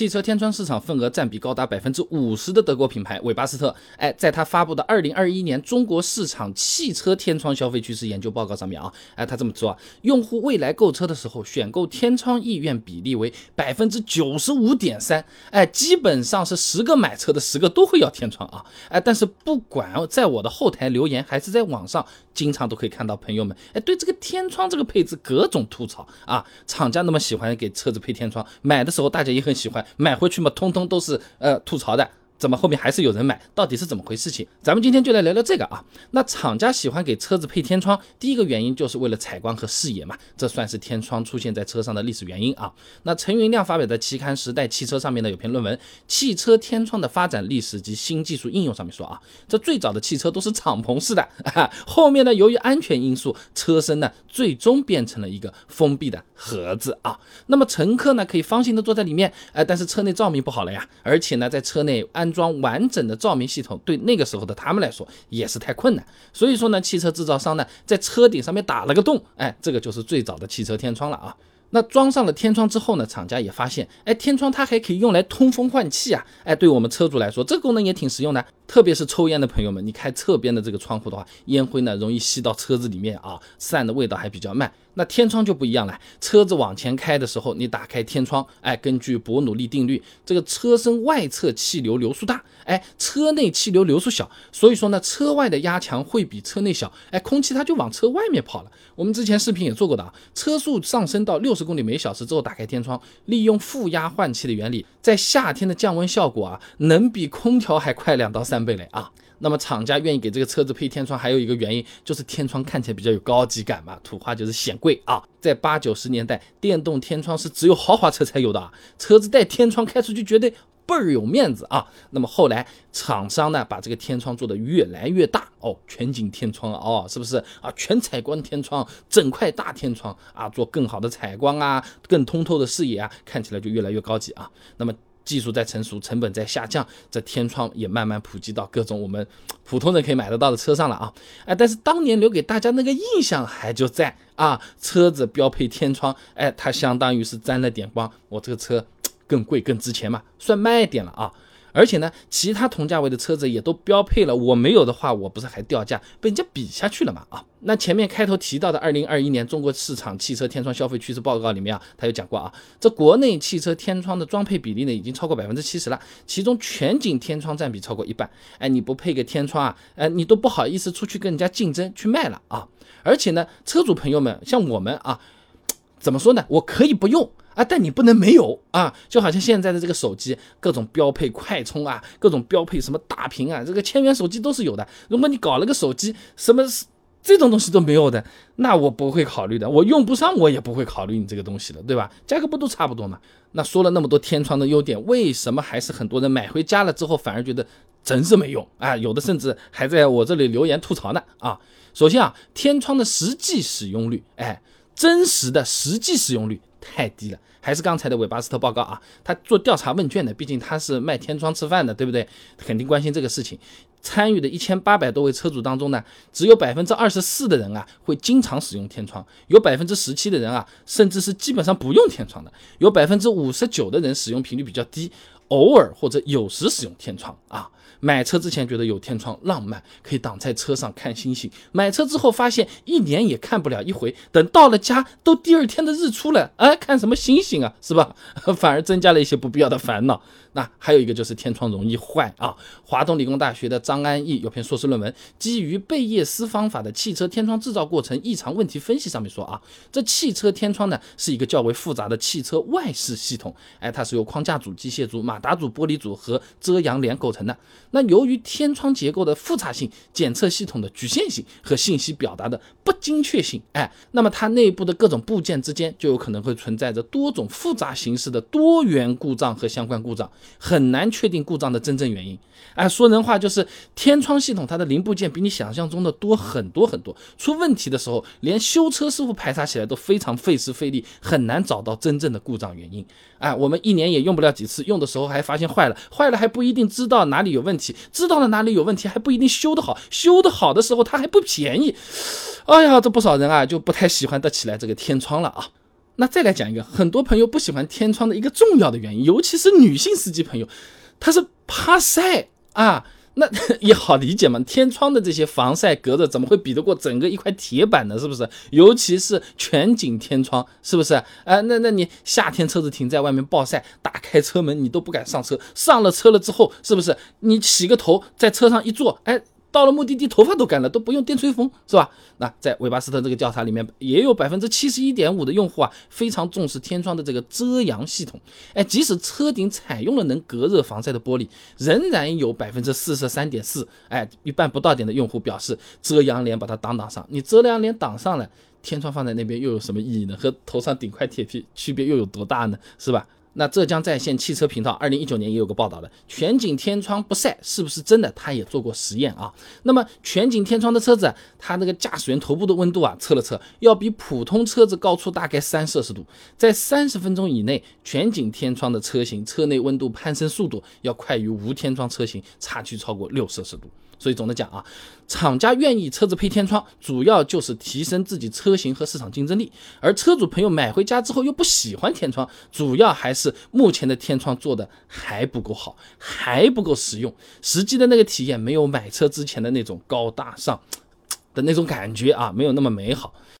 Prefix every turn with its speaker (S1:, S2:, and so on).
S1: 汽车天窗市场份额占比高达百分之五十的德国品牌韦巴斯特，哎，在他发布的二零二一年中国市场汽车天窗消费趋势研究报告上面啊，哎，他这么说啊，用户未来购车的时候选购天窗意愿比例为百分之九十五点三，哎，基本上是十个买车的十个都会要天窗啊，哎，但是不管在我的后台留言还是在网上，经常都可以看到朋友们哎对这个天窗这个配置各种吐槽啊，厂家那么喜欢给车子配天窗，买的时候大家也很喜欢。买回去嘛，通通都是呃吐槽的。怎么后面还是有人买？到底是怎么回事情？咱们今天就来聊聊这个啊。那厂家喜欢给车子配天窗，第一个原因就是为了采光和视野嘛，这算是天窗出现在车上的历史原因啊。那陈云亮发表在期刊《时代汽车》上面呢有篇论文《汽车天窗的发展历史及新技术应用》上面说啊，这最早的汽车都是敞篷式的，后面呢由于安全因素，车身呢最终变成了一个封闭的盒子啊。那么乘客呢可以放心的坐在里面，哎，但是车内照明不好了呀，而且呢在车内安装完整的照明系统，对那个时候的他们来说也是太困难。所以说呢，汽车制造商呢在车顶上面打了个洞，哎，这个就是最早的汽车天窗了啊。那装上了天窗之后呢，厂家也发现，哎，天窗它还可以用来通风换气啊，哎，对我们车主来说，这个功能也挺实用的。特别是抽烟的朋友们，你开侧边的这个窗户的话，烟灰呢容易吸到车子里面啊，散的味道还比较慢。那天窗就不一样了，车子往前开的时候，你打开天窗，哎，根据伯努利定律，这个车身外侧气流流速大，哎，车内气流流速小，所以说呢，车外的压强会比车内小，哎，空气它就往车外面跑了。我们之前视频也做过的啊，车速上升到六十公里每小时之后，打开天窗，利用负压换气的原理，在夏天的降温效果啊，能比空调还快两到三。倍嘞啊！那么厂家愿意给这个车子配天窗，还有一个原因就是天窗看起来比较有高级感嘛，土话就是显贵啊。在八九十年代，电动天窗是只有豪华车才有的啊，车子带天窗开出去绝对倍儿有面子啊。那么后来厂商呢，把这个天窗做的越来越大哦，全景天窗哦，是不是啊？全采光天窗，整块大天窗啊，做更好的采光啊，更通透的视野啊，看起来就越来越高级啊。那么。技术在成熟，成本在下降，这天窗也慢慢普及到各种我们普通人可以买得到的车上了啊！哎，但是当年留给大家那个印象还就在啊，车子标配天窗，哎，它相当于是沾了点光，我这个车更贵更值钱嘛，算卖点了啊！而且呢，其他同价位的车子也都标配了，我没有的话，我不是还掉价，被人家比下去了嘛？啊，那前面开头提到的二零二一年中国市场汽车天窗消费趋势报告里面啊，他有讲过啊，这国内汽车天窗的装配比例呢，已经超过百分之七十了，其中全景天窗占比超过一半。哎，你不配个天窗啊，哎，你都不好意思出去跟人家竞争去卖了啊。而且呢，车主朋友们，像我们啊，怎么说呢？我可以不用。啊，但你不能没有啊！就好像现在的这个手机，各种标配快充啊，各种标配什么大屏啊，这个千元手机都是有的。如果你搞了个手机，什么这种东西都没有的，那我不会考虑的。我用不上，我也不会考虑你这个东西的，对吧？价格不都差不多吗？那说了那么多天窗的优点，为什么还是很多人买回家了之后反而觉得真是没用啊？有的甚至还在我这里留言吐槽呢啊！首先啊，天窗的实际使用率，哎，真实的实际使用率。太低了，还是刚才的韦巴斯特报告啊？他做调查问卷的，毕竟他是卖天窗吃饭的，对不对？肯定关心这个事情。参与的一千八百多位车主当中呢，只有百分之二十四的人啊会经常使用天窗，有百分之十七的人啊，甚至是基本上不用天窗的，有百分之五十九的人使用频率比较低，偶尔或者有时使用天窗啊。买车之前觉得有天窗浪漫，可以挡在车上看星星。买车之后发现一年也看不了一回，等到了家都第二天的日出了，哎，看什么星星啊，是吧？反而增加了一些不必要的烦恼。那还有一个就是天窗容易坏啊。华东理工大学的张安逸有篇硕士论文，基于贝叶斯方法的汽车天窗制造过程异常问题分析，上面说啊，这汽车天窗呢是一个较为复杂的汽车外饰系统，哎，它是由框架组、机械组、马达组、玻璃组和遮阳帘构成的。那由于天窗结构的复杂性、检测系统的局限性和信息表达的不精确性，哎，那么它内部的各种部件之间就有可能会存在着多种复杂形式的多元故障和相关故障。很难确定故障的真正原因。哎，说人话就是天窗系统它的零部件比你想象中的多很多很多。出问题的时候，连修车师傅排查起来都非常费时费力，很难找到真正的故障原因。哎，我们一年也用不了几次，用的时候还发现坏了，坏了还不一定知道哪里有问题，知道了哪里有问题还不一定修得好，修得好的时候它还不便宜。哎呀，这不少人啊就不太喜欢得起来这个天窗了啊。那再来讲一个，很多朋友不喜欢天窗的一个重要的原因，尤其是女性司机朋友，她是怕晒啊。那 也好理解嘛，天窗的这些防晒隔热怎么会比得过整个一块铁板呢？是不是？尤其是全景天窗，是不是？哎，那那你夏天车子停在外面暴晒，打开车门你都不敢上车，上了车了之后，是不是？你洗个头，在车上一坐，哎。到了目的地，头发都干了，都不用电吹风，是吧？那在韦巴斯特这个调查里面，也有百分之七十一点五的用户啊，非常重视天窗的这个遮阳系统。哎，即使车顶采用了能隔热防晒的玻璃，仍然有百分之四十三点四，哎，一半不到点的用户表示遮阳帘把它挡挡上。你遮阳帘挡上了，天窗放在那边又有什么意义呢？和头上顶块铁皮区别又有多大呢？是吧？那浙江在线汽车频道二零一九年也有个报道的，全景天窗不晒是不是真的？他也做过实验啊。那么全景天窗的车子，它那个驾驶员头部的温度啊，测了测，要比普通车子高出大概三摄氏度，在三十分钟以内，全景天窗的车型车内温度攀升速度要快于无天窗车型，差距超过六摄氏度。所以总的讲啊，厂家愿意车子配天窗，主要就是提升自己车型和市场竞争力。而车主朋友买回家之后又不喜欢天窗，主要还是是目前的天窗做的还不够好，还不够实用，实际的那个体验没有买车之前的那种高大上的那种感觉啊，没有那么美好。